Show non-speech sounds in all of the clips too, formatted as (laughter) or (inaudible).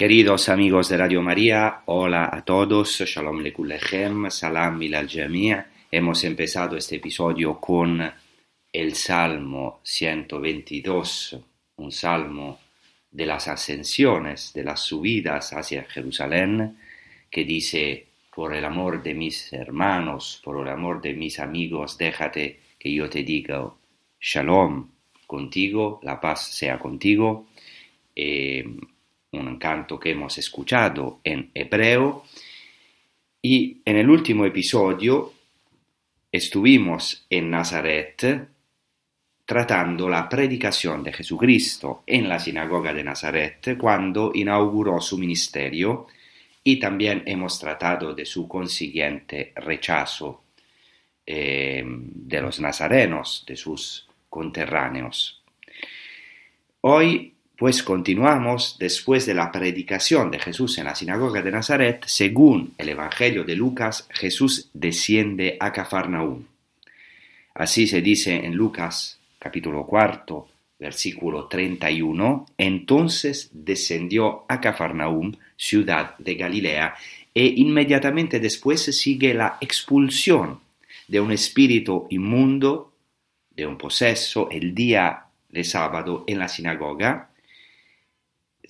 Queridos amigos de Radio María, hola a todos, Shalom Lekulechem, Salam Jamia. Hemos empezado este episodio con el Salmo 122, un salmo de las ascensiones, de las subidas hacia Jerusalén, que dice, por el amor de mis hermanos, por el amor de mis amigos, déjate que yo te diga, Shalom contigo, la paz sea contigo. Eh, un canto que hemos escuchado en hebreo. Y en el último episodio estuvimos en Nazaret tratando la predicación de Jesucristo en la sinagoga de Nazaret cuando inauguró su ministerio y también hemos tratado de su consiguiente rechazo eh, de los nazarenos, de sus conterráneos. Hoy pues continuamos después de la predicación de Jesús en la sinagoga de Nazaret, según el Evangelio de Lucas, Jesús desciende a Cafarnaúm. Así se dice en Lucas capítulo cuarto, versículo 31, entonces descendió a Cafarnaúm, ciudad de Galilea, e inmediatamente después sigue la expulsión de un espíritu inmundo, de un poseso, el día de sábado en la sinagoga,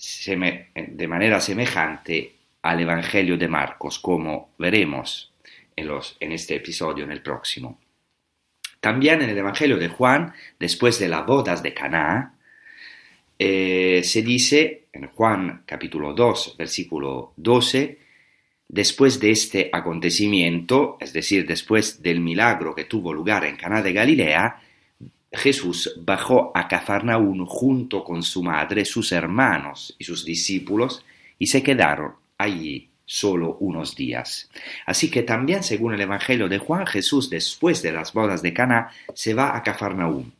de manera semejante al Evangelio de Marcos, como veremos en, los, en este episodio, en el próximo. También en el Evangelio de Juan, después de las bodas de Caná, eh, se dice en Juan capítulo 2, versículo 12, después de este acontecimiento, es decir, después del milagro que tuvo lugar en Caná de Galilea, Jesús bajó a Cafarnaún junto con su madre, sus hermanos y sus discípulos, y se quedaron allí solo unos días. Así que también, según el Evangelio de Juan, Jesús, después de las bodas de Cana, se va a Cafarnaún.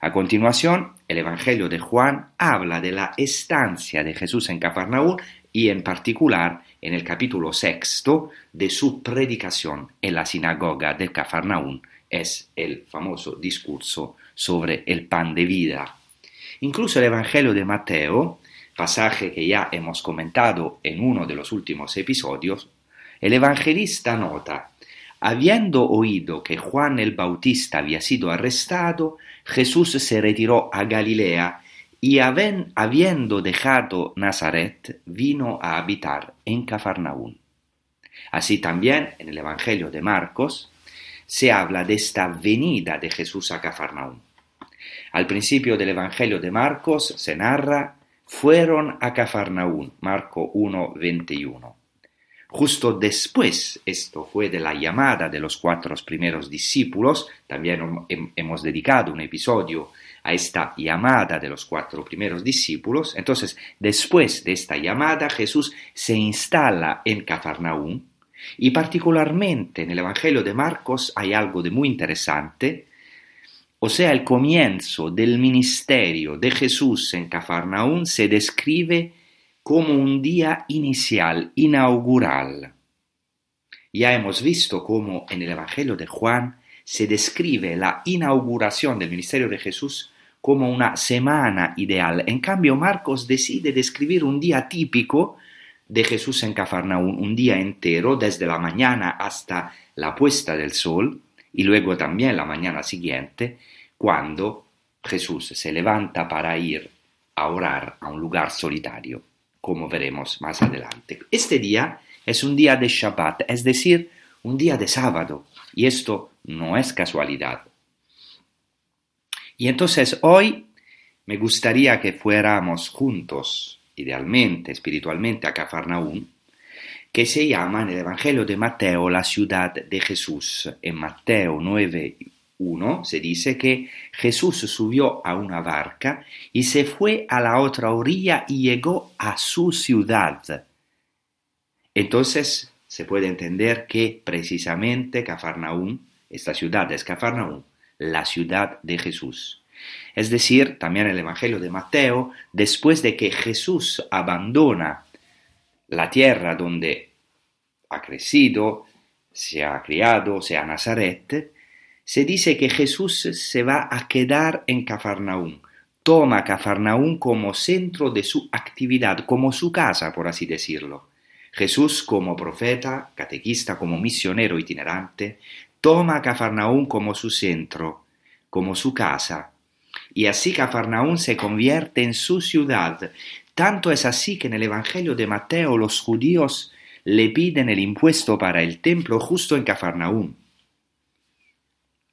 A continuación, el Evangelio de Juan habla de la estancia de Jesús en Cafarnaún y en particular en el capítulo sexto de su predicación en la sinagoga de Cafarnaún, es el famoso discurso sobre el pan de vida. Incluso el Evangelio de Mateo, pasaje que ya hemos comentado en uno de los últimos episodios, el evangelista nota, habiendo oído que Juan el Bautista había sido arrestado, Jesús se retiró a Galilea y habiendo dejado Nazaret, vino a habitar en Cafarnaún. Así también en el Evangelio de Marcos, se habla de esta venida de Jesús a Cafarnaúm. Al principio del Evangelio de Marcos se narra, fueron a Cafarnaún, Marco 1, 21. Justo después, esto fue de la llamada de los cuatro primeros discípulos, también hemos dedicado un episodio a esta llamada de los cuatro primeros discípulos. Entonces, después de esta llamada, Jesús se instala en Cafarnaúm y particularmente en el Evangelio de Marcos hay algo de muy interesante, o sea, el comienzo del ministerio de Jesús en Cafarnaúm se describe como un día inicial, inaugural. Ya hemos visto cómo en el Evangelio de Juan se describe la inauguración del ministerio de Jesús como una semana ideal. En cambio, Marcos decide describir un día típico de Jesús en Cafarnaún, un día entero, desde la mañana hasta la puesta del sol, y luego también la mañana siguiente, cuando Jesús se levanta para ir a orar a un lugar solitario como veremos más adelante. Este día es un día de Shabbat, es decir, un día de sábado, y esto no es casualidad. Y entonces hoy me gustaría que fuéramos juntos, idealmente, espiritualmente, a Cafarnaún, que se llama en el Evangelio de Mateo la ciudad de Jesús. En Mateo 9 1 se dice que Jesús subió a una barca y se fue a la otra orilla y llegó a su ciudad. Entonces se puede entender que precisamente Cafarnaúm, esta ciudad es Cafarnaúm, la ciudad de Jesús. Es decir, también el Evangelio de Mateo, después de que Jesús abandona la tierra donde ha crecido, se ha criado, sea Nazaret, se dice que Jesús se va a quedar en Cafarnaún. Toma Cafarnaún como centro de su actividad, como su casa, por así decirlo. Jesús como profeta, catequista, como misionero itinerante, toma Cafarnaún como su centro, como su casa. Y así Cafarnaún se convierte en su ciudad. Tanto es así que en el Evangelio de Mateo los judíos le piden el impuesto para el templo justo en Cafarnaún.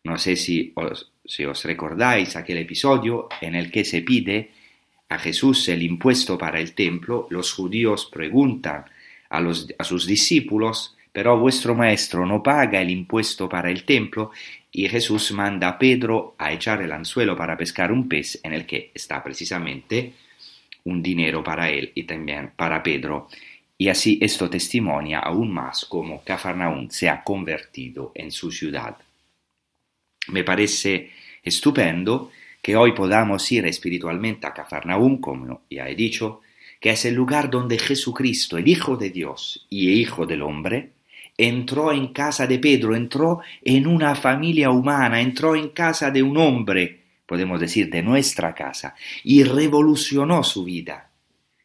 No sé si os, recordáis aquel episodio en el que se pide a Jesús el impuesto para el templo, los judíos preguntan a sus discípulos, pero vuestro maestro no paga el impuesto para el templo, y Jesús manda a Pedro a echar el anzuelo para pescar un pez en el que está precisamente un dinero para él y también para Pedro. Y así esto testimonia aún más cómo Cafarnaún se ha convertido en su ciudad. Me parece estupendo que hoy podamos ir espiritualmente a Cafarnaúm, como ya he dicho, que es el lugar donde Jesucristo, el Hijo de Dios y Hijo del hombre, entró en casa de Pedro, entró en una familia humana, entró en casa de un hombre, podemos decir de nuestra casa, y revolucionó su vida.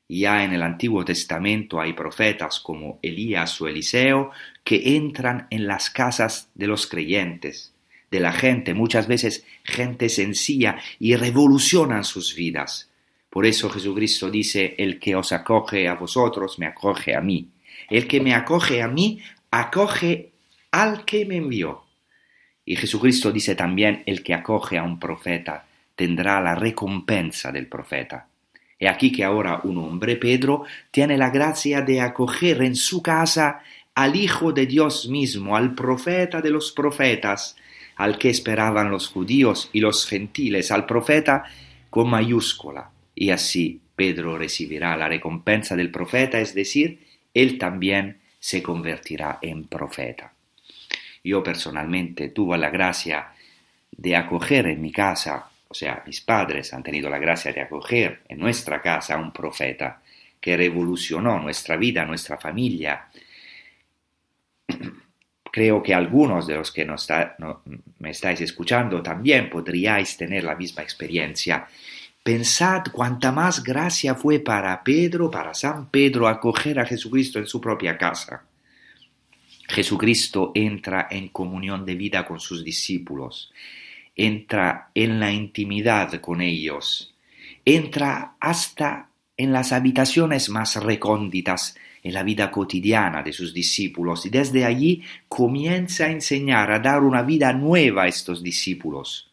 Ya en el Antiguo Testamento hay profetas como Elías o Eliseo que entran en las casas de los creyentes de la gente, muchas veces gente sencilla, y revolucionan sus vidas. Por eso Jesucristo dice, el que os acoge a vosotros, me acoge a mí. El que me acoge a mí, acoge al que me envió. Y Jesucristo dice también, el que acoge a un profeta tendrá la recompensa del profeta. He aquí que ahora un hombre, Pedro, tiene la gracia de acoger en su casa al Hijo de Dios mismo, al profeta de los profetas, al que esperaban los judíos y los gentiles, al profeta con mayúscula. Y así Pedro recibirá la recompensa del profeta, es decir, él también se convertirá en profeta. Yo personalmente tuve la gracia de acoger en mi casa, o sea, mis padres han tenido la gracia de acoger en nuestra casa a un profeta que revolucionó nuestra vida, nuestra familia, (clears throat) Creo que algunos de los que me estáis escuchando también podríais tener la misma experiencia. Pensad cuánta más gracia fue para Pedro, para San Pedro, acoger a Jesucristo en su propia casa. Jesucristo entra en comunión de vida con sus discípulos, entra en la intimidad con ellos, entra hasta en las habitaciones más recónditas en la vida cotidiana de sus discípulos y desde allí comienza a enseñar, a dar una vida nueva a estos discípulos,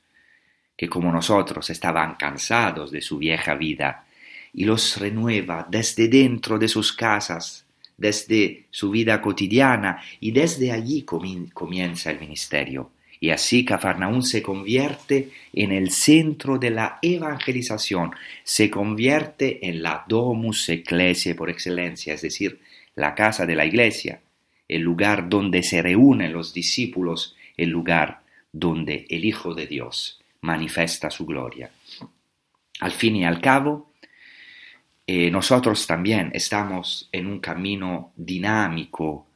que como nosotros estaban cansados de su vieja vida, y los renueva desde dentro de sus casas, desde su vida cotidiana y desde allí comienza el ministerio. Y así Cafarnaún se convierte en el centro de la evangelización, se convierte en la domus ecclesiae por excelencia, es decir, la casa de la iglesia, el lugar donde se reúnen los discípulos, el lugar donde el Hijo de Dios manifiesta su gloria. Al fin y al cabo, eh, nosotros también estamos en un camino dinámico,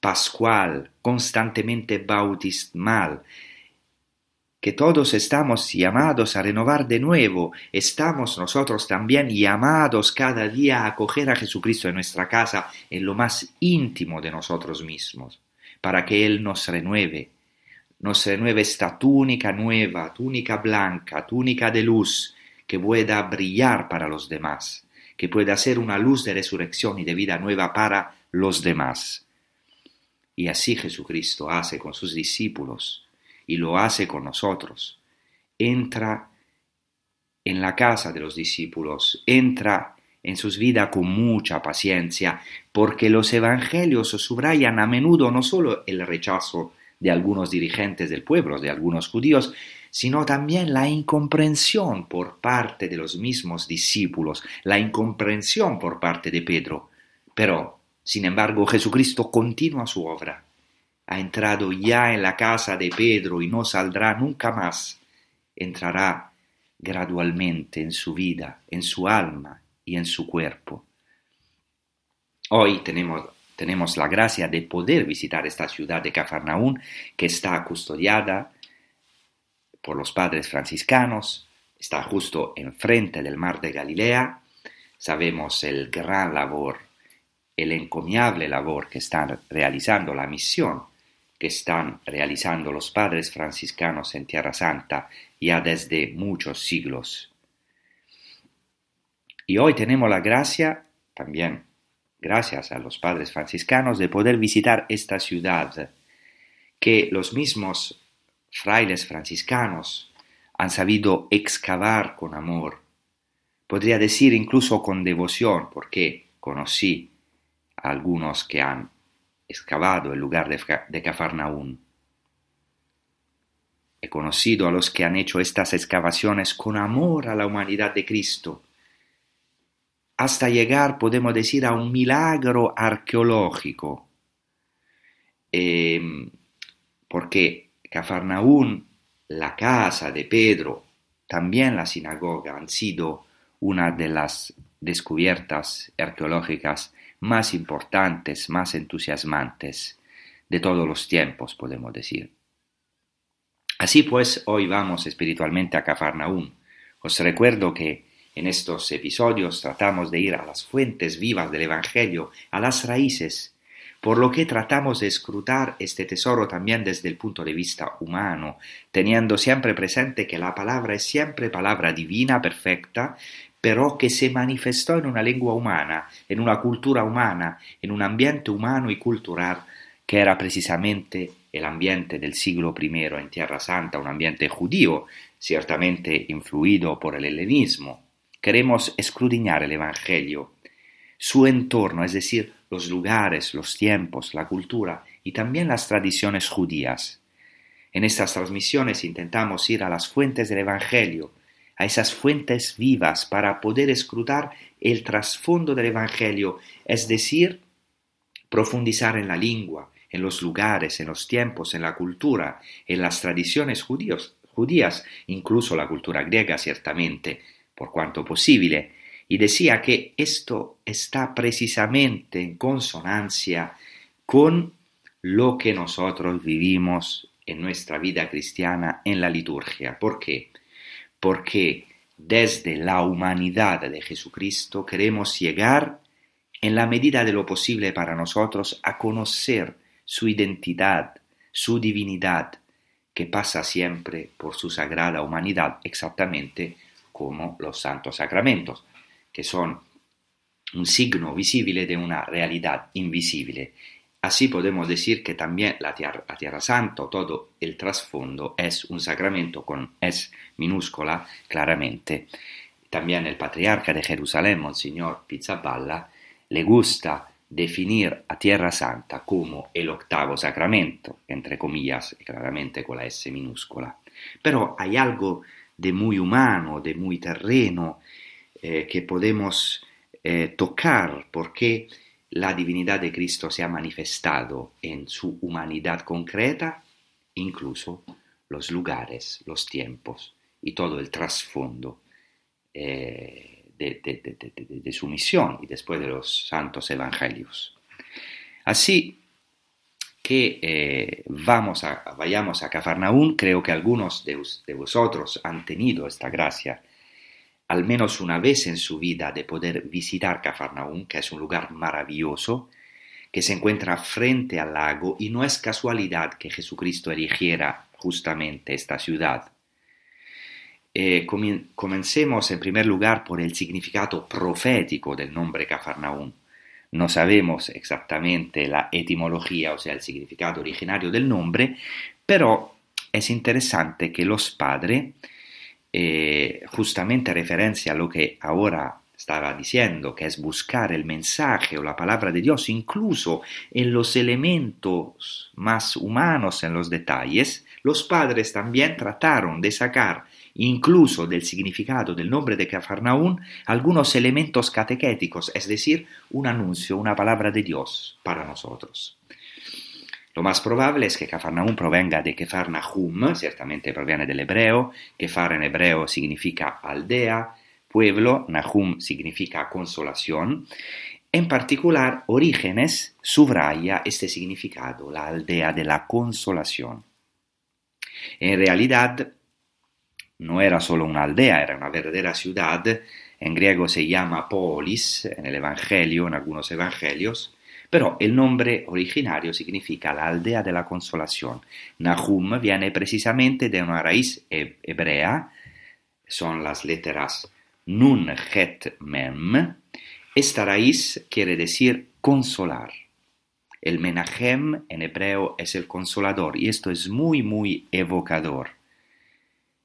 pascual, constantemente bautismal, que todos estamos llamados a renovar de nuevo, estamos nosotros también llamados cada día a acoger a Jesucristo en nuestra casa, en lo más íntimo de nosotros mismos, para que Él nos renueve, nos renueve esta túnica nueva, túnica blanca, túnica de luz, que pueda brillar para los demás, que pueda ser una luz de resurrección y de vida nueva para los demás. Y así Jesucristo hace con sus discípulos y lo hace con nosotros. Entra en la casa de los discípulos, entra en sus vidas con mucha paciencia, porque los evangelios subrayan a menudo no solo el rechazo de algunos dirigentes del pueblo, de algunos judíos, sino también la incomprensión por parte de los mismos discípulos, la incomprensión por parte de Pedro. Pero sin embargo, Jesucristo continúa su obra. Ha entrado ya en la casa de Pedro y no saldrá nunca más. Entrará gradualmente en su vida, en su alma y en su cuerpo. Hoy tenemos, tenemos la gracia de poder visitar esta ciudad de Cafarnaún que está custodiada por los padres franciscanos, está justo enfrente del mar de Galilea. Sabemos el gran labor el encomiable labor que están realizando, la misión que están realizando los padres franciscanos en Tierra Santa ya desde muchos siglos. Y hoy tenemos la gracia, también gracias a los padres franciscanos, de poder visitar esta ciudad que los mismos frailes franciscanos han sabido excavar con amor, podría decir incluso con devoción, porque conocí algunos que han excavado el lugar de, Cafarnaún. He conocido a los que han hecho estas excavaciones con amor a la humanidad de Cristo, hasta llegar, podemos decir, a un milagro arqueológico, em, porque Cafarnaún, la casa de Pedro, también la sinagoga han sido una de las descubiertas arqueológicas más importantes, más entusiasmantes de todos los tiempos, podemos decir. Así pues, hoy vamos espiritualmente a Cafarnaún. Os recuerdo que en estos episodios tratamos de ir a las fuentes vivas del Evangelio, a las raíces, por lo que tratamos de escrutar este tesoro también desde el punto de vista humano, teniendo siempre presente que la palabra es siempre palabra divina, perfecta, pero que se manifestó en una lengua humana, en una cultura humana, en un ambiente humano y cultural que era precisamente el ambiente del siglo I en Tierra Santa, un ambiente judío, ciertamente influido por el helenismo. Queremos escudriñar el Evangelio, su entorno, es decir, los lugares, los tiempos, la cultura y también las tradiciones judías. En estas transmisiones intentamos ir a las fuentes del Evangelio, a esas fuentes vivas para poder escrutar el trasfondo del Evangelio, es decir, profundizar en la lengua, en los lugares, en los tiempos, en la cultura, en las tradiciones judías, incluso la cultura griega ciertamente, por cuanto posible, y decía que esto está precisamente en consonancia con lo que nosotros vivimos en nuestra vida cristiana en la liturgia. ¿Por qué? porque desde la humanidad de Jesucristo queremos llegar en la medida de lo posible para nosotros a conocer su identidad, su divinidad, que pasa siempre por su sagrada humanidad, exactamente como los santos sacramentos, que son un signo visible de una realidad invisible. Así podemos decir que también la tierra, Santa, todo el trasfondo, es un sacramento con S minúscula, claramente. También el patriarca de Jerusalén, Monseñor Pizzaballa, le gusta definir a Tierra Santa como el octavo sacramento, entre comillas, claramente con la S minúscula. Pero hay algo de muy humano, de muy terreno, eh, que podemos eh, tocar porque la divinidad de Cristo se ha manifestado en su humanidad concreta, incluso los lugares, los tiempos y todo el trasfondo eh, de, su misión y después de los santos evangelios. Así que eh, vamos a, vayamos a Cafarnaún, creo que algunos de, vosotros han tenido esta gracia al menos una vez en su vida de poder visitar Cafarnaún, que es un lugar maravilloso, que se encuentra frente al lago y no es casualidad que Jesucristo erigiera justamente esta ciudad. Eh, comencemos en primer lugar por el significado profético del nombre Cafarnaún. No sabemos exactamente la etimología, o sea, el significado originario del nombre, pero es interesante que los padres, eh, justamente referencia a lo que ahora estaba diciendo, que es buscar el mensaje o la palabra de Dios, incluso en los elementos más humanos, en los detalles, los padres también trataron de sacar incluso del significado del nombre de Cafarnaún algunos elementos catequéticos, es decir, un anuncio, una palabra de Dios para nosotros. Lo más probable es que Cafarnaún provenga de Kefarnahum, ciertamente proviene del hebreo, Kefar en hebreo significa aldea, pueblo, Nahum significa consolación. En particular, Orígenes subraya este significado, la aldea de la consolación. En realidad, no era solo una aldea, era una verdadera ciudad. En griego se llama polis, en el Evangelio, en algunos evangelios, pero el nombre originario significa la aldea de la consolación. Nahum viene precisamente de una raíz hebrea, son las letras Nun het mem. Esta raíz quiere decir consolar. El Menachem en hebreo es el consolador y esto es muy, muy evocador.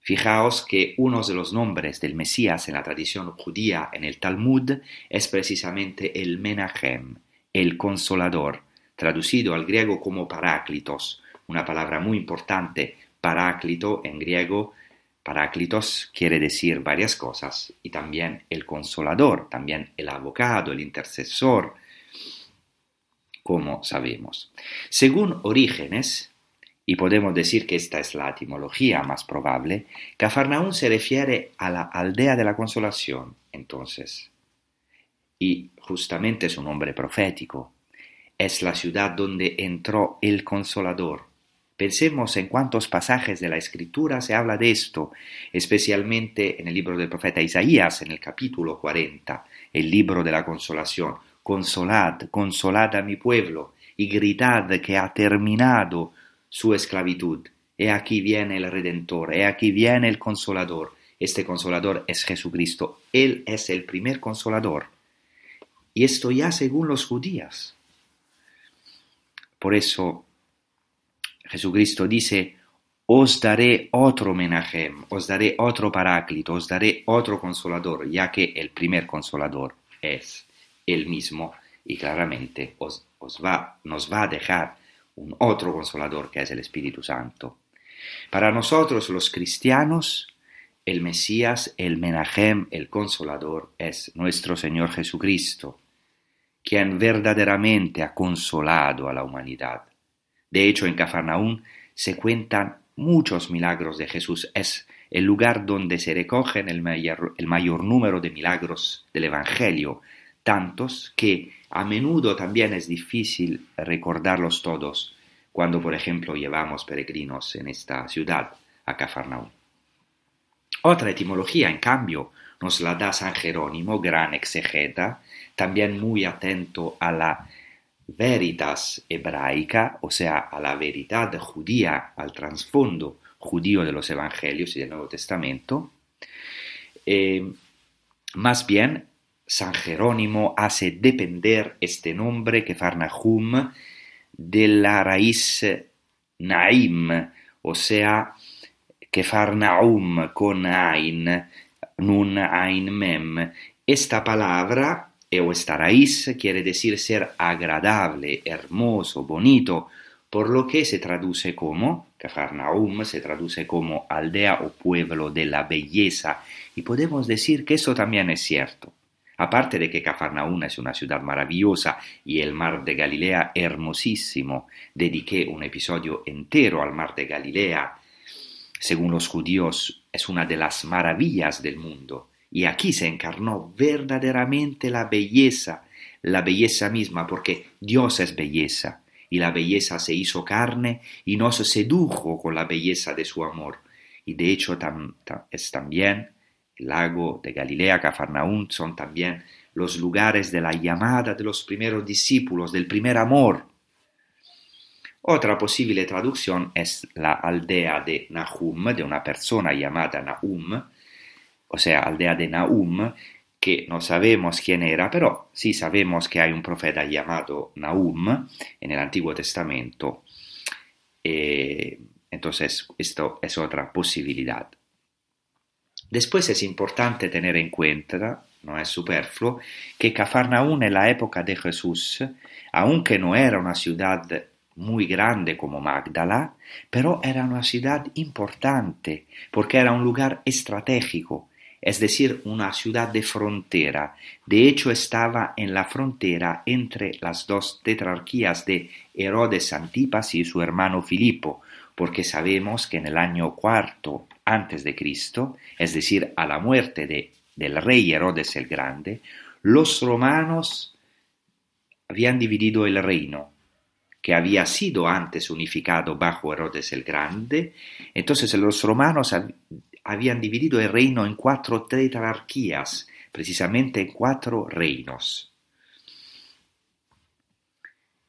Fijaos que uno de los nombres del Mesías en la tradición judía en el Talmud es precisamente el Menachem, el consolador, traducido al griego como Paráclitos, una palabra muy importante. Paráclito en griego Paráclitos quiere decir varias cosas y también el consolador, también el abogado, el intercesor, como sabemos. Según Orígenes, y podemos decir que esta es la etimología más probable, Cafarnaún se refiere a la aldea de la consolación, entonces. Y justamente es un nombre profético. Es la ciudad donde entró el consolador, Pensemos en cuántos pasajes de la Escritura se habla de esto, especialmente en el libro del profeta Isaías, en el capítulo 40, el libro de la consolación. Consolad, consolad a mi pueblo, y gritad que ha terminado su esclavitud. He aquí viene el Redentor, he aquí viene el Consolador. Este Consolador es Jesucristo. Él es el primer Consolador. Y esto ya según los judíos. Por eso Jesucristo dice, os daré otro Menahem, os daré otro Paráclito, os daré otro Consolador, ya que el primer Consolador es el mismo y claramente os, va, nos va a dejar un otro Consolador que es el Espíritu Santo. Para nosotros los cristianos, el Mesías, el Menahem, el Consolador, es nuestro Señor Jesucristo, quien verdaderamente ha consolado a la humanidad de hecho, en Cafarnaún se cuentan muchos milagros de Jesús. Es el lugar donde se recogen el mayor, el mayor número de milagros del Evangelio, tantos que a menudo también es difícil recordarlos todos cuando, por ejemplo, llevamos peregrinos en esta ciudad, a Cafarnaún. Otra etimología, en cambio, nos la da San Jerónimo, gran exegeta, también muy atento a la veritas hebraica, o sea, a la verdad judía, al trasfondo judío de los evangelios y del Nuevo Testamento, eh, más bien San Jerónimo hace depender este nombre que Farnahum de la raíz Naim, o sea, que Farnaum con Ain, Nun Ain Mem. Esta palabra o esta raíz quiere decir ser agradable, hermoso, bonito, por lo que se traduce como, Cafarnaum se traduce como aldea o pueblo de la belleza, y podemos decir que eso también es cierto. Aparte de que Cafarnaum es una ciudad maravillosa y el mar de Galilea hermosísimo, dediqué un episodio entero al mar de Galilea. Según los judíos, es una de las maravillas del mundo. Y aquí se encarnó verdaderamente la belleza, la belleza misma, porque Dios es belleza y la belleza se hizo carne y nos sedujo con la belleza de su amor. Y de hecho es también el lago de Galilea, Cafarnaún, son también los lugares de la llamada de los primeros discípulos, del primer amor. Otra posible traducción es la aldea de Nahum, de una persona llamada Nahum, o sea, aldea de Nahum, que no sabemos quién era, pero sí sabemos que hay un profeta llamado Nahum en el Antiguo Testamento. Eh, entonces, esto es otra posibilidad. Después es importante tener en cuenta, no es superfluo, que Cafarnaún en la época de Jesús, aunque no era una ciudad muy grande como Magdala, pero era una ciudad importante, porque era un lugar estratégico, es decir, una ciudad de frontera. De hecho, estaba en la frontera entre las dos tetrarquías de Herodes Antipas y su hermano Filipo, porque sabemos que en el año cuarto antes de Cristo, es decir, a la muerte de, del rey Herodes el Grande, los romanos habían dividido el reino que había sido antes unificado bajo Herodes el Grande, entonces los romanos habían dividido el reino en cuatro tetrarquías, precisamente en cuatro reinos.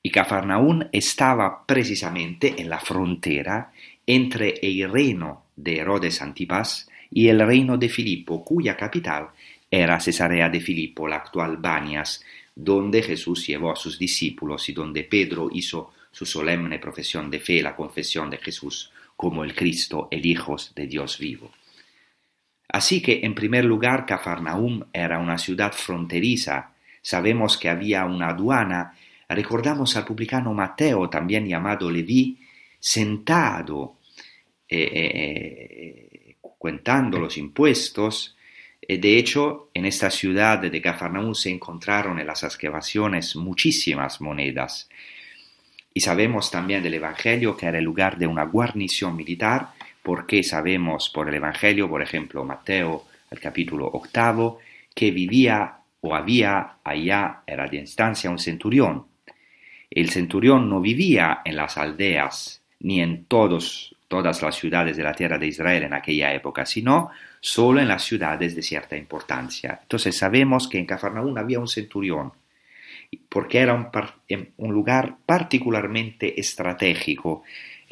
Y Cafarnaún estaba precisamente en la frontera entre el reino de Herodes Antipas y el reino de Filipo, cuya capital era Cesarea de Filipo, la actual Banias, donde Jesús llevó a sus discípulos y donde Pedro hizo su solemne profesión de fe, la confesión de Jesús como el Cristo, el Hijo de Dios vivo. Así que, en primer lugar, Cafarnaum era una ciudad fronteriza. Sabemos que había una aduana. Recordamos al publicano Mateo, también llamado Leví, sentado, eh, eh, cuentando los impuestos. Eh, de hecho, en esta ciudad de Cafarnaum se encontraron en las excavaciones muchísimas monedas. Y sabemos también del Evangelio que era el lugar de una guarnición militar porque sabemos por el Evangelio, por ejemplo, Mateo, el capítulo octavo, que vivía o había allá, era de instancia, un centurión. El centurión no vivía en las aldeas ni en todos, todas las ciudades de la tierra de Israel en aquella época, sino solo en las ciudades de cierta importancia. Entonces sabemos que en Cafarnaún había un centurión, porque era un, un lugar particularmente estratégico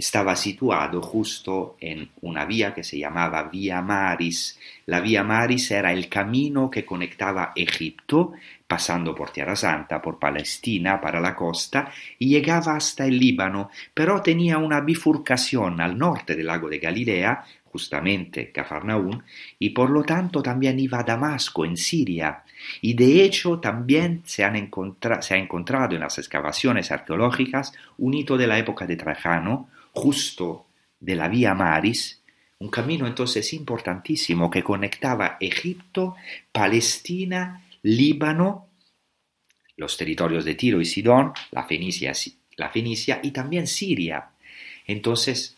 estaba situado justo en una vía que se llamaba Vía Maris. La Vía Maris era el camino que conectaba Egipto, pasando por Tierra Santa, por Palestina, para la costa, y llegaba hasta el Líbano, pero tenía una bifurcación al norte del lago de Galilea, justamente Cafarnaún, y por lo tanto también iba a Damasco, en Siria. Y de hecho también se, se ha encontrado en las excavaciones arqueológicas un hito de la época de Trajano, justo de la vía Maris, un camino entonces importantísimo que conectaba Egipto, Palestina, Líbano, los territorios de Tiro y Sidón, la Fenicia, y también Siria. Entonces,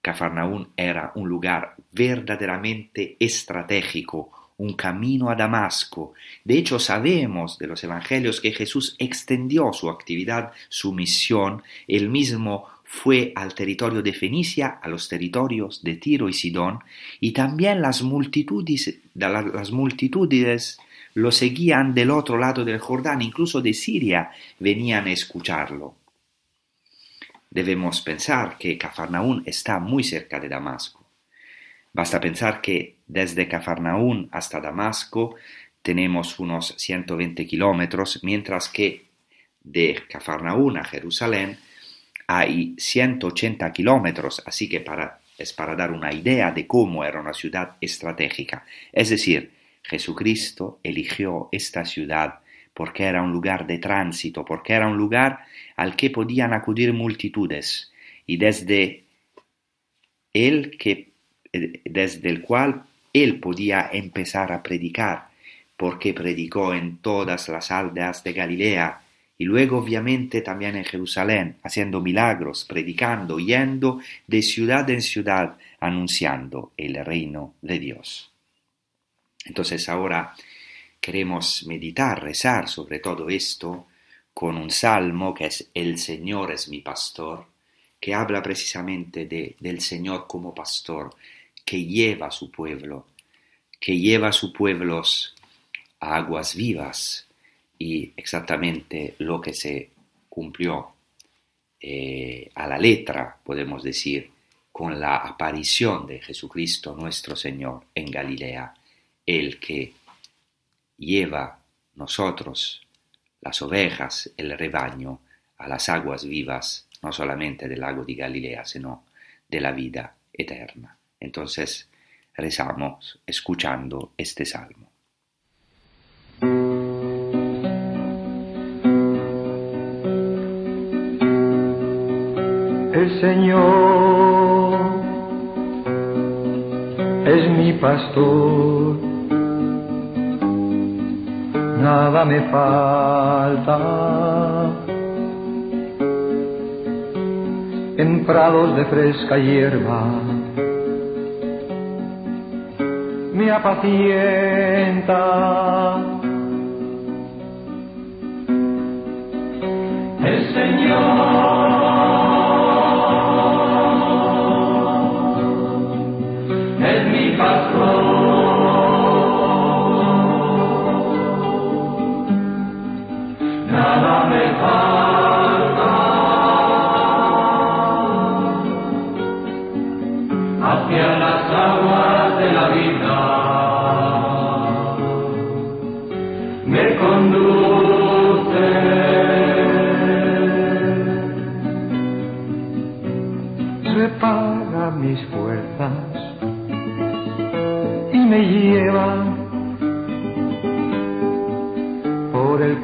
Cafarnaún era un lugar verdaderamente estratégico, un camino a Damasco. De hecho, sabemos de los evangelios que Jesús extendió su actividad, su misión, el mismo fue al territorio de Fenicia, a los territorios de Tiro y Sidón, y también las multitudes, las multitudes lo seguían del otro lado del Jordán, incluso de Siria venían a escucharlo. Debemos pensar que Cafarnaún está muy cerca de Damasco. Basta pensar que desde Cafarnaún hasta Damasco tenemos unos 120 kilómetros, mientras que de Cafarnaún a Jerusalén hay 180 kilómetros, así que para, es para dar una idea de cómo era una ciudad estratégica. Es decir, Jesucristo eligió esta ciudad porque era un lugar de tránsito, porque era un lugar al que podían acudir multitudes y desde él que eh, desde el cual él podía empezar a predicar, porque predicó en todas las aldeas de Galilea y luego obviamente también en Jerusalén, haciendo milagros, predicando, yendo de ciudad en ciudad, anunciando el reino de Dios. Entonces ahora queremos meditar, rezar sobre todo esto con un salmo que es El Señor es mi pastor, que habla precisamente de, del Señor como pastor, que lleva a su pueblo, que lleva a sus pueblos a aguas vivas, y exactamente lo que se cumplió eh, a la letra, podemos decir, con la aparición de Jesucristo nuestro Señor en Galilea, el que lleva nosotros, las ovejas, el rebaño, a las aguas vivas, no solamente del lago de Galilea, sino de la vida eterna. Entonces rezamos escuchando este salmo. El Señor es mi pastor, nada me falta. En prados de fresca hierba me apacienta. El Señor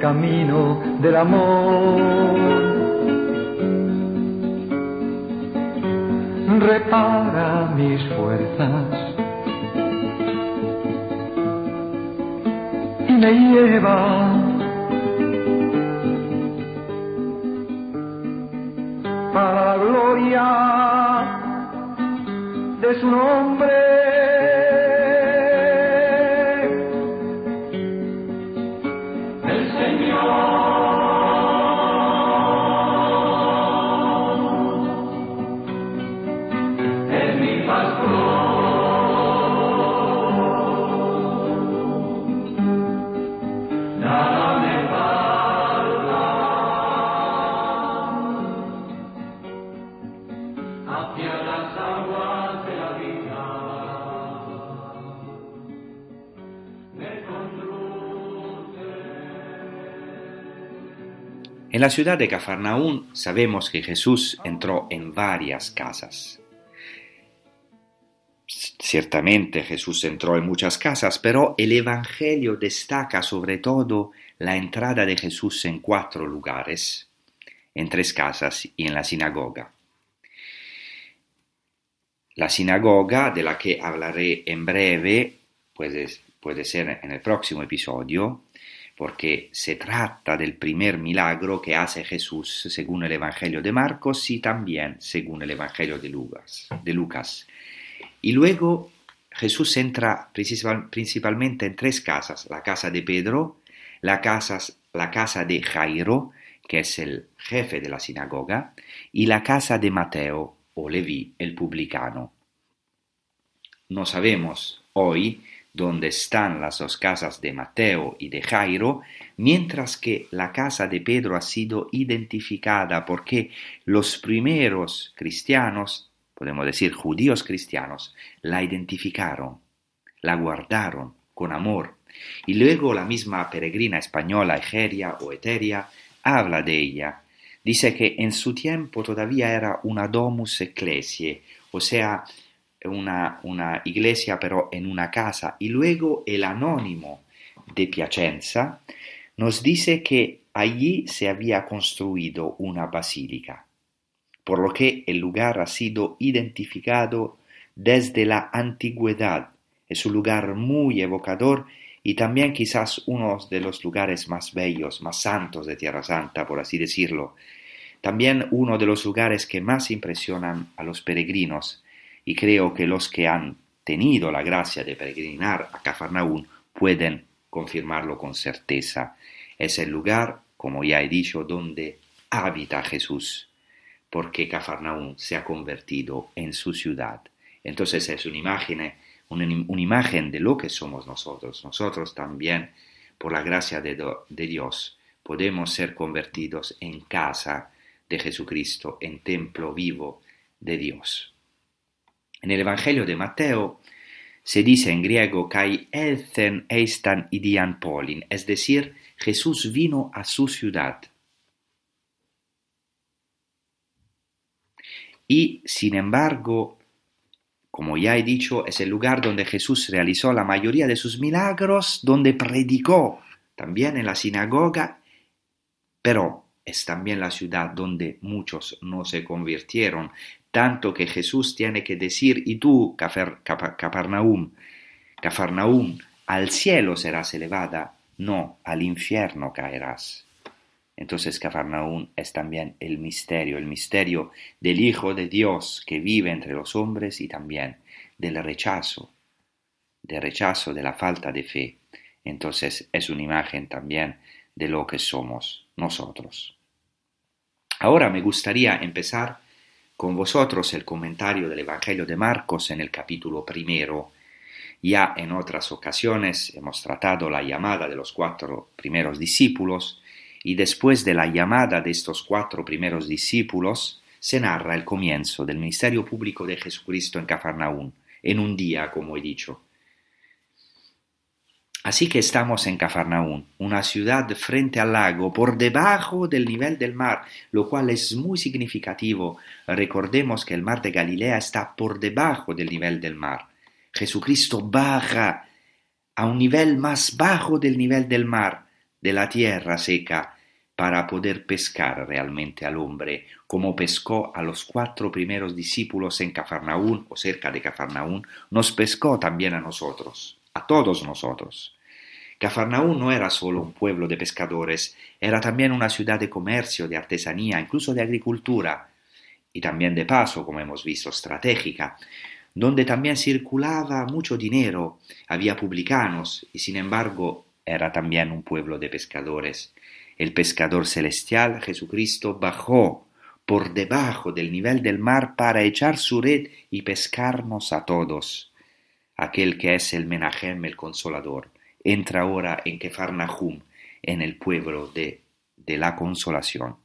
camino del amor. Repara mis fuerzas y me lleva para la gloria de su nombre. En la ciudad de Cafarnaún sabemos que Jesús entró en varias casas. Ciertamente Jesús entró en muchas casas, pero el Evangelio destaca sobre todo la entrada de Jesús en cuatro lugares, en tres casas y en la sinagoga. La sinagoga, de la que hablaré en breve, puede, puede ser en el próximo episodio, porque se trata del primer milagro que hace Jesús según el Evangelio de Marcos y también según el Evangelio de Lucas. Y luego Jesús entra principalmente en tres casas, la casa de Pedro, la casa, la casa de Jairo, que es el jefe de la sinagoga, y la casa de Mateo o Leví, el publicano. No sabemos hoy donde están las dos casas de Mateo y de Jairo, mientras que la casa de Pedro ha sido identificada porque los primeros cristianos, podemos decir judíos cristianos, la identificaron, la guardaron con amor. Y luego la misma peregrina española Egeria o Eteria habla de ella. Dice que en su tiempo todavía era una domus ecclesiae, o sea, una, una iglesia pero en una casa y luego el anónimo de Piacenza nos dice que allí se había construido una basílica, por lo que el lugar ha sido identificado desde la antigüedad. Es un lugar muy evocador y también quizás uno de los lugares más bellos, más santos de Tierra Santa, por así decirlo. También uno de los lugares que más impresionan a los peregrinos y creo que los que han tenido la gracia de peregrinar a Cafarnaún pueden confirmarlo con certeza. Es el lugar, como ya he dicho, donde habita Jesús, porque Cafarnaún se ha convertido en su ciudad. Entonces es una imagen una, imagen de lo que somos nosotros. Nosotros también, por la gracia de, de Dios, podemos ser convertidos en casa de Jesucristo, en templo vivo de Dios. En el Evangelio de Mateo se dice en griego kai elthen eistan idian polin, es decir, Jesús vino a su ciudad. Y sin embargo, como ya he dicho, es el lugar donde Jesús realizó la mayoría de sus milagros, donde predicó, también en la sinagoga, pero es también la ciudad donde muchos no se convirtieron, tanto que Jesús tiene que decir, y tú, Cafarnaum, Cafarnaum, al cielo serás elevada, no, al infierno caerás. Entonces Cafarnaún es también el misterio, el misterio del Hijo de Dios que vive entre los hombres y también del rechazo, del rechazo de la falta de fe. Entonces es una imagen también de lo que somos nosotros. Ahora me gustaría empezar con vosotros el comentario del Evangelio de Marcos en el capítulo primero. Ya en otras ocasiones hemos tratado la llamada de los cuatro primeros discípulos, y después de la llamada de estos cuatro primeros discípulos, se narra el comienzo del ministerio público de Jesucristo en Cafarnaún, en un día, como he dicho. Así que estamos en Cafarnaún, una ciudad frente al lago, por debajo del nivel del mar, lo cual es muy significativo. Recordemos que el mar de Galilea está por debajo del nivel del mar. Jesucristo baja a un nivel más bajo del nivel del mar, de la tierra seca, para poder pescar realmente al hombre, como pescó a los cuatro primeros discípulos en Cafarnaún o cerca de Cafarnaún, nos pescó también a nosotros, a todos nosotros. Cafarnaún no era solo un pueblo de pescadores, era también una ciudad de comercio, de artesanía, incluso de agricultura, y también de paso, como hemos visto, estratégica, donde también circulaba mucho dinero, había publicanos, y sin embargo era también un pueblo de pescadores. El pescador celestial, Jesucristo, bajó por debajo del nivel del mar para echar su red y pescarnos a todos. Aquel que es el Menahem, el consolador, entra ahora en Kefarnahum, en el pueblo de, de la consolación.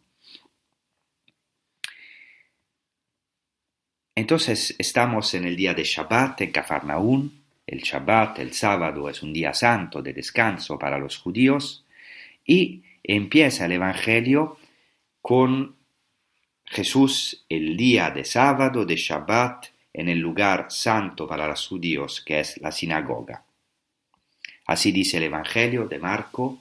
Entonces estamos en el día de Shabbat en Cafarnaún. El Shabbat, el sábado, es un día santo de descanso para los judíos y empieza el Evangelio con Jesús el día de sábado, de Shabbat, en el lugar santo para los judíos, que es la sinagoga. Así dice el Evangelio de Marco,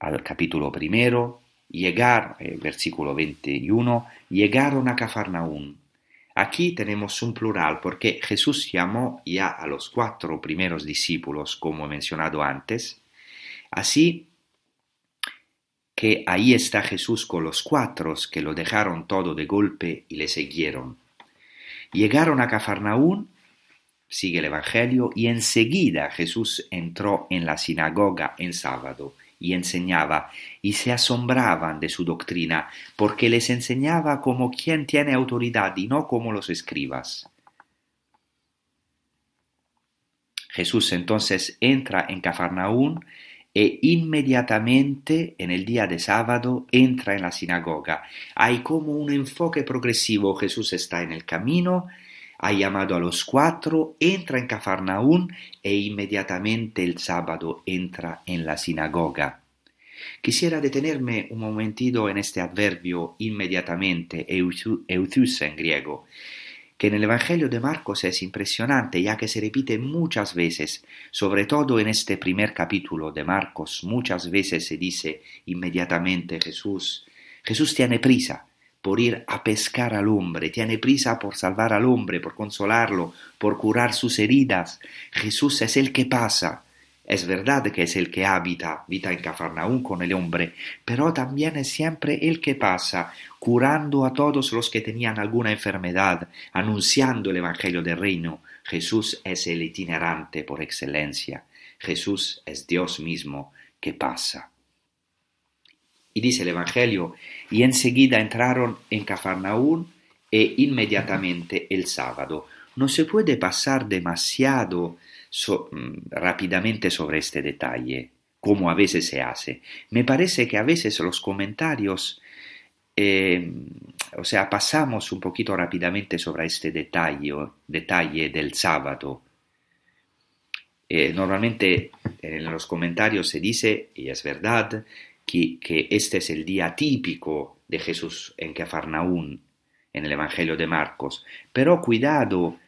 al capítulo primero, llegar, eh, versículo 21, llegaron a Cafarnaún. Aquí tenemos un plural porque Jesús llamó ya a los cuatro primeros discípulos, como he mencionado antes. Así que ahí está Jesús con los cuatro que lo dejaron todo de golpe y le siguieron. Llegaron a Cafarnaún, sigue el Evangelio, y enseguida Jesús entró en la sinagoga en sábado y enseñaba, y se asombraban de su doctrina, porque les enseñaba como quien tiene autoridad y no como los escribas. Jesús entonces entra en Cafarnaún e inmediatamente en el día de sábado entra en la sinagoga. Hay como un enfoque progresivo. Jesús está en el camino, ha llamado a los cuatro, entra en Cafarnaún e inmediatamente el sábado entra en la sinagoga. Quisiera detenerme un momentito en este adverbio inmediatamente, euthus en griego, que en el Evangelio de Marcos es impresionante, ya que se repite muchas veces, sobre todo en este primer capítulo de Marcos, muchas veces se dice inmediatamente Jesús, Jesús tiene prisa por ir a pescar al hombre, tiene prisa por salvar al hombre, por consolarlo, por curar sus heridas. Jesús es el que pasa, es verdad que es el que habita, habita en Cafarnaún con el hombre, pero también es siempre el que pasa, curando a todos los que tenían alguna enfermedad, anunciando el Evangelio del Reino. Jesús es el itinerante por excelencia. Jesús es Dios mismo que pasa. Y dice el Evangelio, y enseguida entraron en Cafarnaún e inmediatamente el sábado. No se puede pasar demasiado so, mm, rápidamente sobre este detalle, como a veces se hace. Me parece que a veces los comentarios, eh, o sea, pasamos un poquito rápidamente sobre este detalle, detalle del sábado. Eh, normalmente en los comentarios se dice, y es verdad, que, que, este es el día típico de Jesús en Cafarnaún, en el Evangelio de Marcos. Pero cuidado,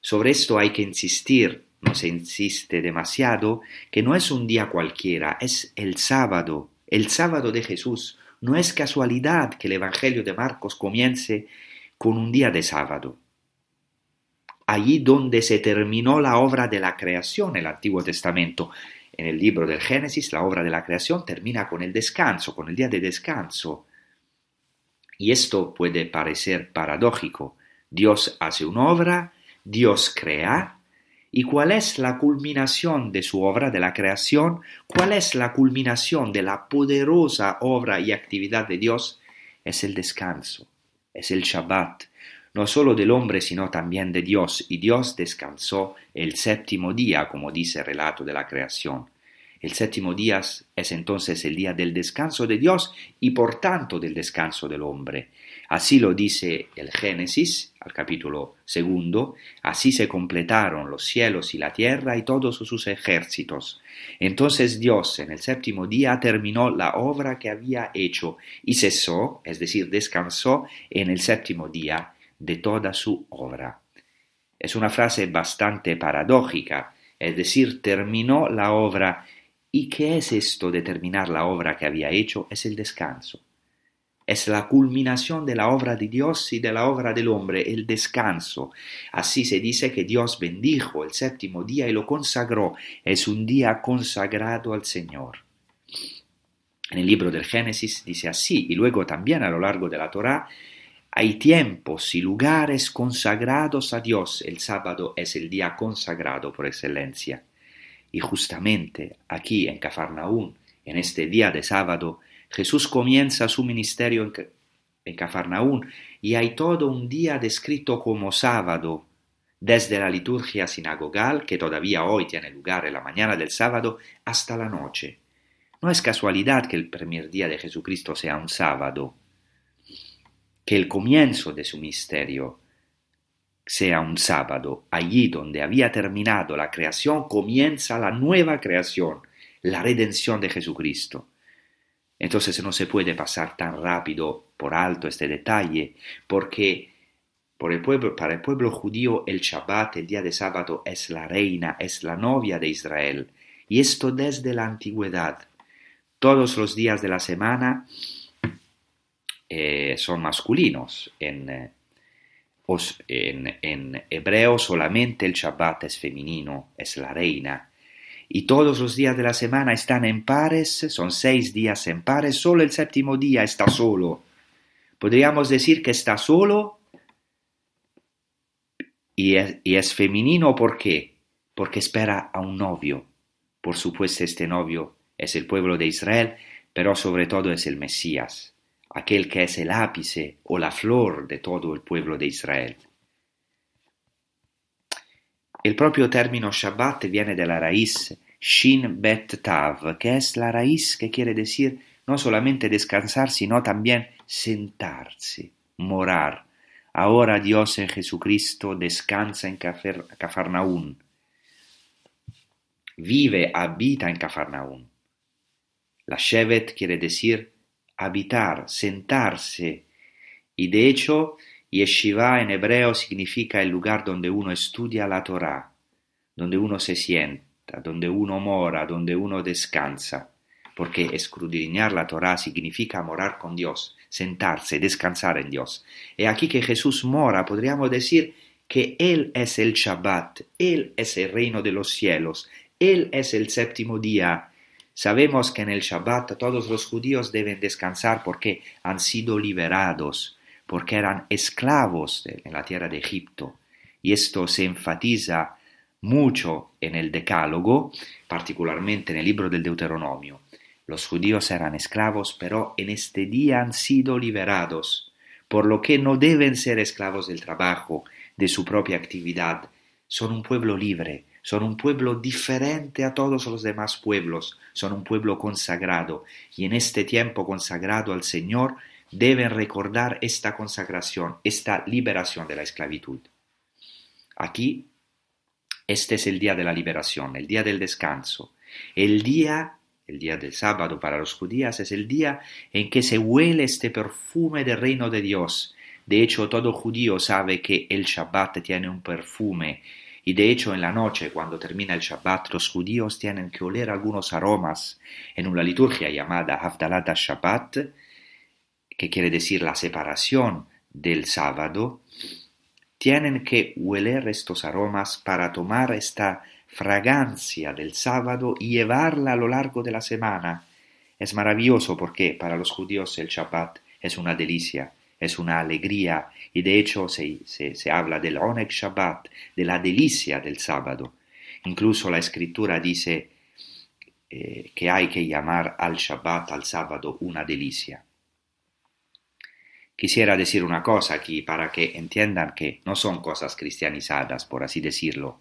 sobre esto hay que insistir no se insiste demasiado, que no es un día cualquiera, es el sábado, el sábado de Jesús. No es casualidad que el Evangelio de Marcos comience con un día de sábado. Allí donde se terminó la obra de la creación, el Antiguo Testamento. En el libro del Génesis, la obra de la creación termina con el descanso, con el día de descanso. Y esto puede parecer paradójico. Dios hace una obra, Dios crea, ¿Y cuál es la culminación de su obra de la creación? ¿Cuál es la culminación de la poderosa obra y actividad de Dios? Es el descanso, es el Shabbat, no solo del hombre, sino también de Dios, y Dios descansó el séptimo día, como dice el relato de la creación. El séptimo día es entonces el día del descanso de Dios y por tanto del descanso del hombre. Así lo dice el Génesis, al capítulo segundo, así se completaron los cielos y la tierra y todos sus ejércitos. Entonces Dios en el séptimo día terminó la obra que había hecho y cesó, es decir, descansó en el séptimo día de toda su obra. Es una frase bastante paradójica, es decir, terminó la obra. ¿Y qué es esto de terminar la obra que había hecho? Es el descanso es la culminación de la obra de Dios y de la obra del hombre, el descanso. Así se dice que Dios bendijo el séptimo día y lo consagró. Es un día consagrado al Señor. En el libro del Génesis dice así, y luego también a lo largo de la Torá, hay tiempos y lugares consagrados a Dios. El sábado es el día consagrado por excelencia. Y justamente aquí en Cafarnaún, en este día de sábado, Jesús comienza su ministerio en, Cafarnaún y hay todo un día descrito como sábado, desde la liturgia sinagogal, que todavía hoy tiene lugar en la mañana del sábado, hasta la noche. No es casualidad que el primer día de Jesucristo sea un sábado, que el comienzo de su misterio sea un sábado, allí donde había terminado la creación, comienza la nueva creación, la redención de Jesucristo. Entonces no se puede pasar tan rápido por alto este detalle, porque para el pueblo judío el Shabbat, el día de sábado, es la reina, es la novia de Israel, y esto desde la antigüedad. Todos los días de la semana eh, son masculinos. En, eh, en, en hebreo solamente el Shabbat es femenino, es la reina y todos los días de la semana están en pares, son seis días en pares, solo el séptimo día está solo. Podríamos decir que está solo y es, femenino ¿por qué? Porque espera a un novio. Por supuesto este novio es el pueblo de Israel, pero sobre todo es el Mesías, aquel que es el ápice o la flor de todo el pueblo de Israel. El propio término Shabbat viene de la raíz Shin Bet Tav, que es la raíz que quiere decir no solamente descansar, sino también sentarse, morar. Ahora Dios en Jesucristo descansa en Cafarnaún. Vive, habita en Cafarnaún. La Shevet quiere decir habitar, sentarse. Y de hecho, Yeshiva en hebreo significa el lugar donde uno estudia la Torah, donde uno se sienta, donde uno mora, donde uno descansa, porque escudriñar la Torah significa morar con Dios, sentarse, descansar en Dios. Y aquí que Jesús mora, podríamos decir que Él es el Shabbat, Él es el reino de los cielos, Él es el séptimo día. Sabemos que en el Shabbat todos los judíos deben descansar porque han sido liberados, porque eran esclavos en la tierra de Egipto. Y esto se enfatiza mucho en el Decálogo, particularmente en el libro del Deuteronomio. Los judíos eran esclavos, pero en este día han sido liberados, por lo que no deben ser esclavos del trabajo, de su propia actividad. Son un pueblo libre, son un pueblo diferente a todos los demás pueblos, son un pueblo consagrado, y en este tiempo consagrado al Señor deben recordar esta consagración, esta liberación de la esclavitud. Aquí, este es el día de la liberación, el día del descanso, el día, el día del sábado para los judíos es el día en que se huele este perfume del reino de Dios. De hecho, todo judío sabe que el Shabbat tiene un perfume y de hecho en la noche, cuando termina el Shabbat, los judíos tienen que oler algunos aromas en una liturgia llamada Havdalat Shabbat, que quiere decir la separación del sábado, tienen que hueler estos aromas para tomar esta fragancia del sábado y llevarla a lo largo de la semana. Es maravilloso porque para los judíos el Shabbat es una delicia, es una alegría y de hecho se, se, habla del Oneg Shabbat, de la delicia del sábado. Incluso la escritura dice eh, que hay que llamar al Shabbat, al sábado, una delicia. Quisiera decir una cosa aquí para que entiendan que no son cosas cristianizadas, por así decirlo.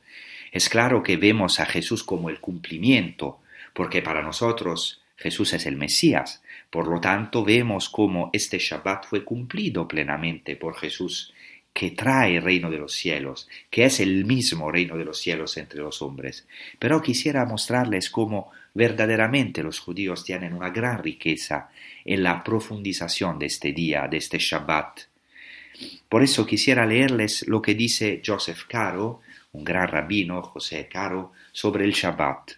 Es claro que vemos a Jesús como el cumplimiento, porque para nosotros Jesús es el Mesías. Por lo tanto, vemos cómo este Shabbat fue cumplido plenamente por Jesús, que trae el reino de los cielos, que es el mismo reino de los cielos entre los hombres. Pero quisiera mostrarles cómo verdaderamente los judíos tienen una gran riqueza en la profundización de este día, de este Shabbat. Por eso quisiera leerles lo que dice Joseph Caro, un gran rabino, José Caro, sobre el Shabbat.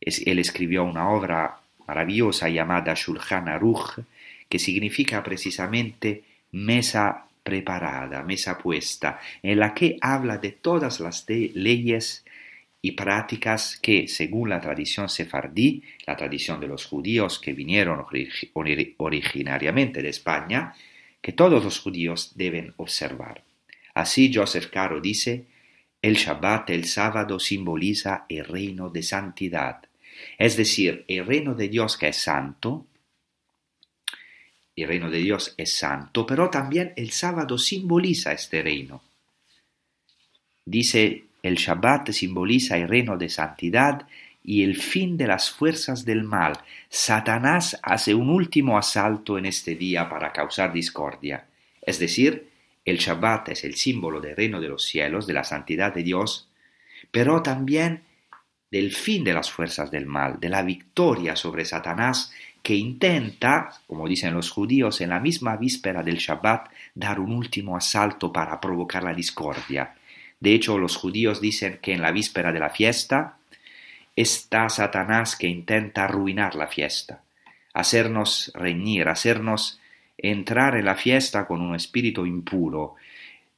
Él escribió una obra maravillosa llamada Shulchan Aruch, que significa precisamente mesa preparada, mesa puesta, en la que habla de todas las leyes y prácticas que, según la tradición sefardí, la tradición de los judíos que vinieron originariamente de España, que todos los judíos deben observar. Así Joseph Caro dice, el Shabbat, el sábado, simboliza el reino de santidad, es decir, el reino de Dios que es santo, el reino de Dios es santo, pero también el sábado simboliza este reino. Dice el Shabbat simboliza el reino de santidad y el fin de las fuerzas del mal. Satanás hace un último asalto en este día para causar discordia. Es decir, el Shabbat es el símbolo del reino de los cielos, de la santidad de Dios, pero también del fin de las fuerzas del mal, de la victoria sobre Satanás que intenta, como dicen los judíos, en la misma víspera del Shabbat, dar un último asalto para provocar la discordia. De hecho, los judíos dicen que en la víspera de la fiesta está Satanás que intenta arruinar la fiesta, hacernos reñir, hacernos entrar en la fiesta con un espíritu impuro.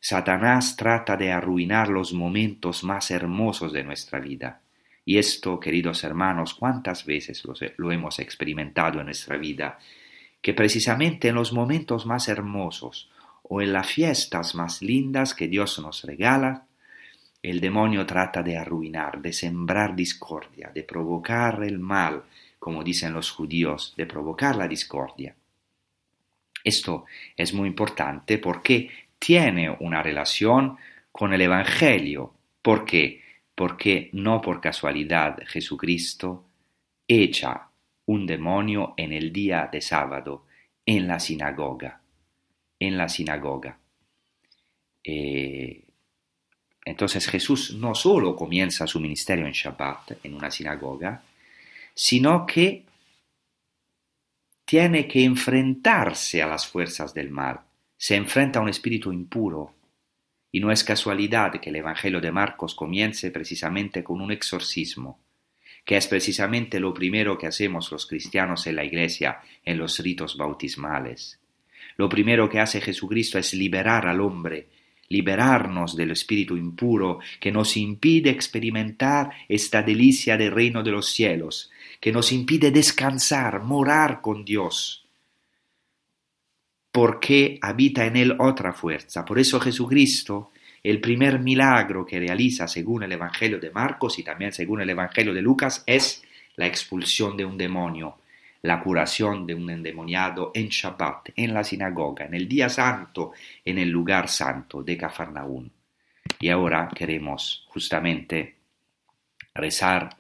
Satanás trata de arruinar los momentos más hermosos de nuestra vida. Y esto, queridos hermanos, cuántas veces lo, lo, hemos experimentado en nuestra vida, que precisamente en los momentos más hermosos o en las fiestas más lindas que Dios nos regala, el demonio trata de arruinar, de sembrar discordia, de provocar el mal, como dicen los judíos, de provocar la discordia. Esto es muy importante porque tiene una relación con el Evangelio. ¿Por qué? Porque no por casualidad Jesucristo echa un demonio en el día de sábado en la sinagoga. En la sinagoga. Eh, entonces Jesús no solo comienza su ministerio en Shabbat, en una sinagoga, sino que tiene que enfrentarse a las fuerzas del mal. se enfrenta a un espíritu impuro. Y no es casualidad que el Evangelio de Marcos comience precisamente con un exorcismo, que es precisamente lo primero que hacemos los cristianos en la iglesia en los ritos bautismales. Lo primero que hace Jesucristo es liberar al hombre, liberarnos del espíritu impuro que nos impide experimentar esta delicia del reino de los cielos, que nos impide descansar, morar con Dios, porque habita en él otra fuerza. Por eso Jesucristo, el primer milagro que realiza según el Evangelio de Marcos y también según el Evangelio de Lucas es la expulsión de un demonio, la curación de un endemoniado en Shabbat, en la sinagoga, en el día santo, en el lugar santo de Cafarnaún. Y ahora queremos justamente rezar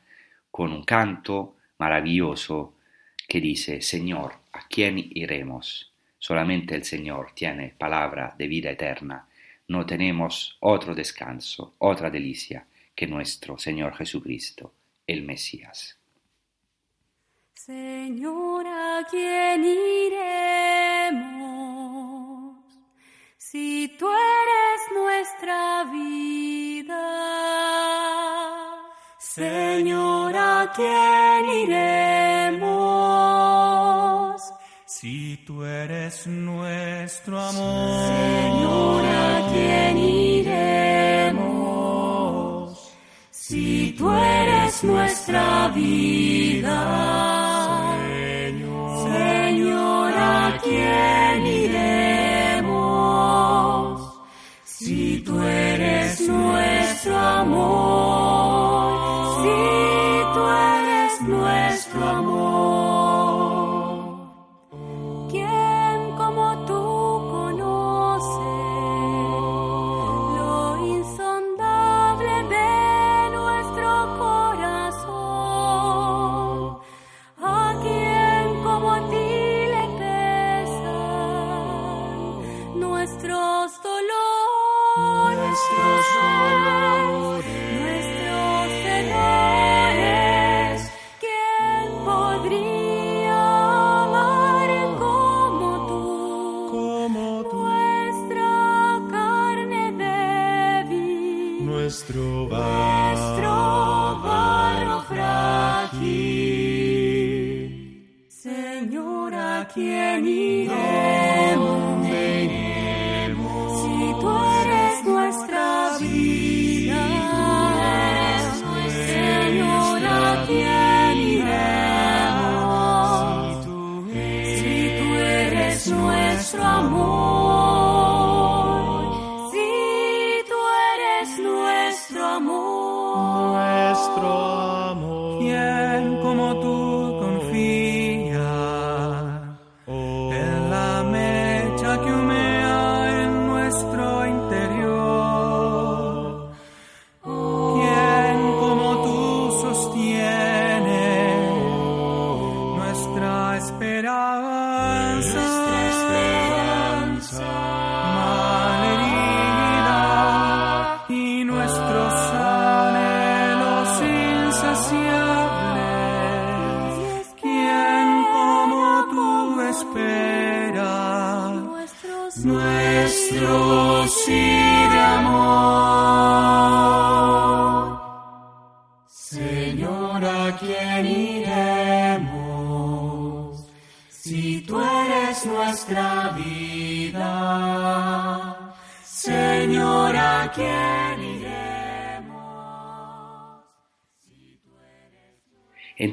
con un canto maravilloso que dice, Señor, ¿a quién iremos? Solamente el Señor tiene palabra de vida eterna. No tenemos otro descanso, otra delicia que nuestro Señor Jesucristo, el Mesías. Señor, ¿a quién iremos? Si tú eres nuestra vida. Señor, ¿a quién iremos? Si tú eres nuestro amor. Señor, ¿a quién iremos? Si tú eres nuestra vida. Quién? Si tú eres nuestro amor,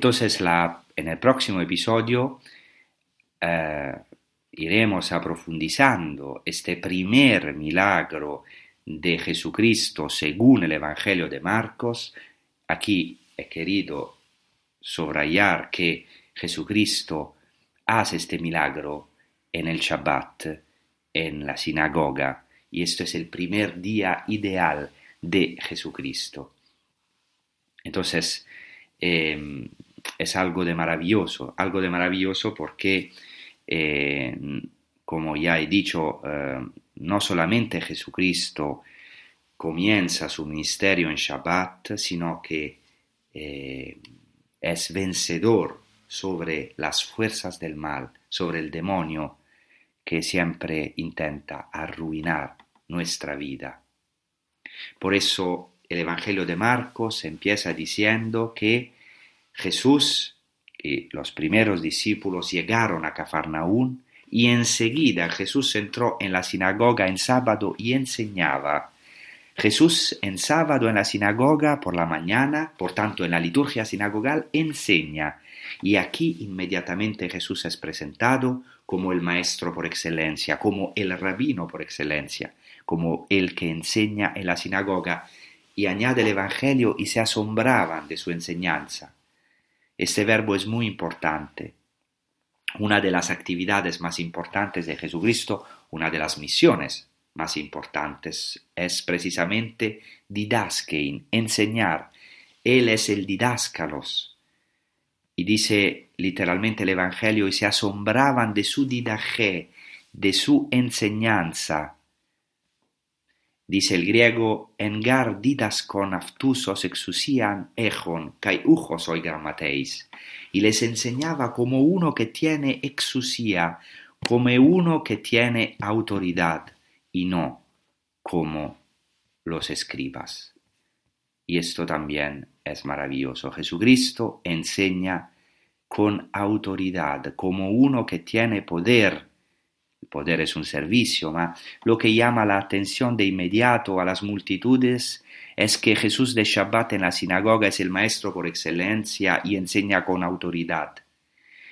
Entonces la- en el próximo episodio eh, iremos aprofundizando este primer milagro de Jesucristo según el Evangelio de Marcos. Aquí he querido subrayar que Jesucristo hace este milagro en el Shabbat, en la sinagoga, y esto es el primer día ideal de Jesucristo. Entonces, eh, es algo de maravilloso, algo de maravilloso porque, eh, como ya he dicho, eh, no solamente Jesucristo comienza su ministerio en Shabbat, sino que eh, es vencedor sobre las fuerzas del mal, sobre el demonio que siempre intenta arruinar nuestra vida. Por eso el Evangelio de Marcos empieza diciendo que Jesús y los primeros discípulos llegaron a Cafarnaún y enseguida Jesús entró en la sinagoga en sábado y enseñaba. Jesús en sábado en la sinagoga por la mañana, por tanto en la liturgia sinagogal, enseña. Y aquí inmediatamente Jesús es presentado como el maestro por excelencia, como el rabino por excelencia, como el que enseña en la sinagoga. Y añade el Evangelio y se asombraban de su enseñanza. Este verbo es muy importante. Una de las actividades más importantes de Jesucristo, una de las misiones más importantes, es precisamente didaskein, enseñar. Él es el didáscalos. Y dice literalmente el Evangelio, y se asombraban de su didaje, de su enseñanza. Dice el griego, engar didaskon aftusos exusian echon, kai ujos oigramateis. Y les enseñaba como uno que tiene exusía, como uno que tiene autoridad, y no como los escribas. Y esto también es maravilloso. Jesucristo enseña con autoridad, como uno que tiene poder. Poder es un servicio, ma lo que llama la atención de inmediato a las multitudes es que Jesús de Shabbat en la sinagoga es el maestro por excelencia y enseña con autoridad.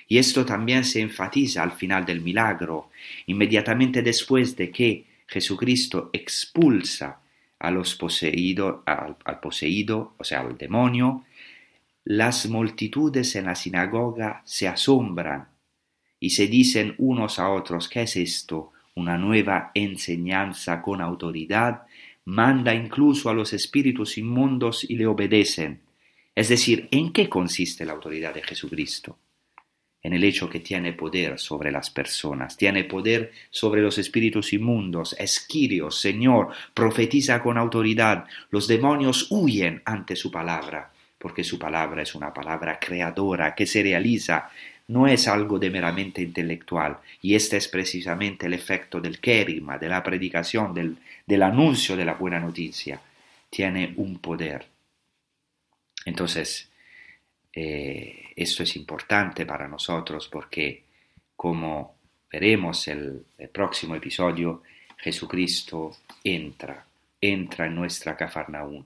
Y esto también se enfatiza al final del milagro, inmediatamente después de que Jesucristo expulsa a los poseídos, al, al poseído, o sea, al demonio, las multitudes en la sinagoga se asombran y se dicen unos a otros, ¿qué es esto? Una nueva enseñanza con autoridad, manda incluso a los espíritus inmundos y le obedecen. Es decir, ¿en qué consiste la autoridad de Jesucristo? En el hecho que tiene poder sobre las personas, tiene poder sobre los espíritus inmundos, es Kyrios, Señor, profetiza con autoridad, los demonios huyen ante su palabra, porque su palabra es una palabra creadora que se realiza, no es algo de meramente intelectual, y este es precisamente el efecto del kerigma, de la predicación, del, del anuncio de la buena noticia. Tiene un poder. Entonces, eh, esto es importante para nosotros porque, como veremos el, el próximo episodio, Jesucristo entra, entra en nuestra Cafarnaún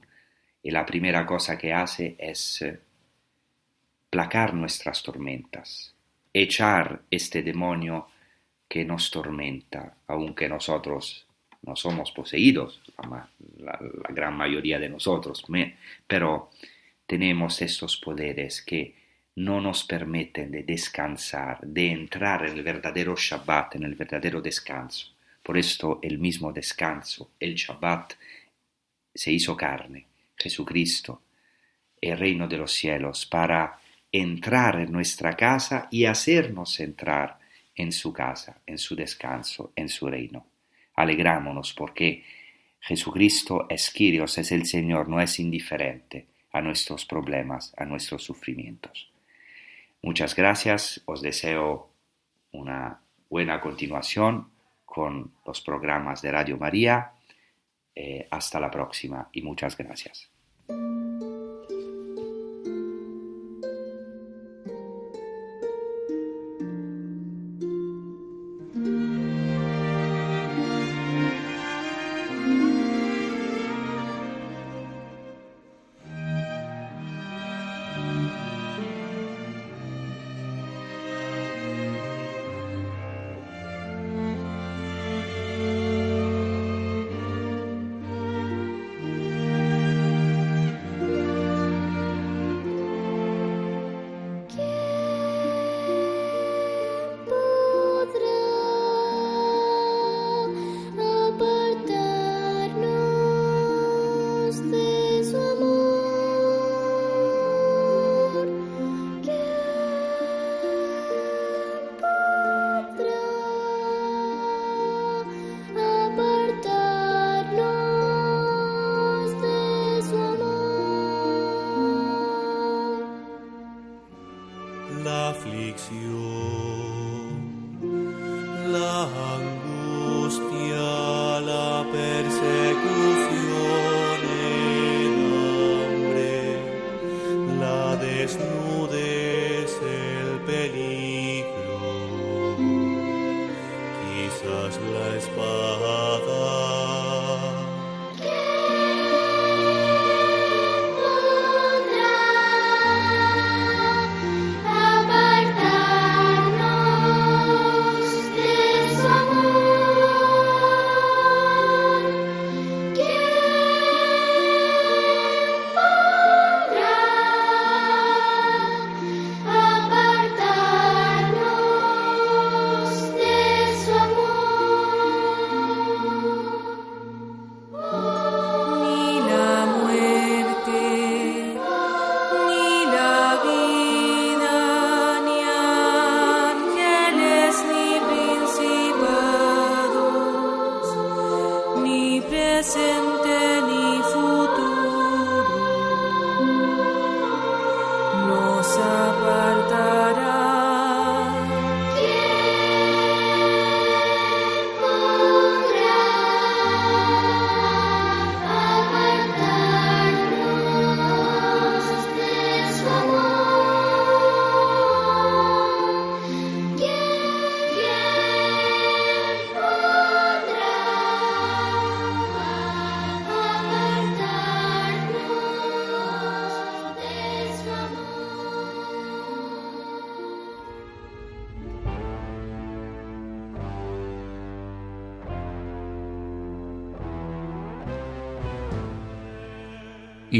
y la primera cosa que hace es placar nuestras tormentas, echar este demonio que nos tormenta, aunque nosotros no somos poseídos, la, gran mayoría de nosotros, pero tenemos estos poderes que no nos permiten de descansar, de entrar en el verdadero Shabbat, en el verdadero descanso. Por esto el mismo descanso, el Shabbat, se hizo carne, Jesucristo, el reino de los cielos, para entrar en nuestra casa y hacernos entrar en su casa, en su descanso, en su reino. Alegrámonos porque Jesucristo es Kyrios, es el Señor, no es indiferente a nuestros problemas, a nuestros sufrimientos. Muchas gracias, os deseo una buena continuación con los programas de Radio María. Eh, hasta la próxima y muchas gracias.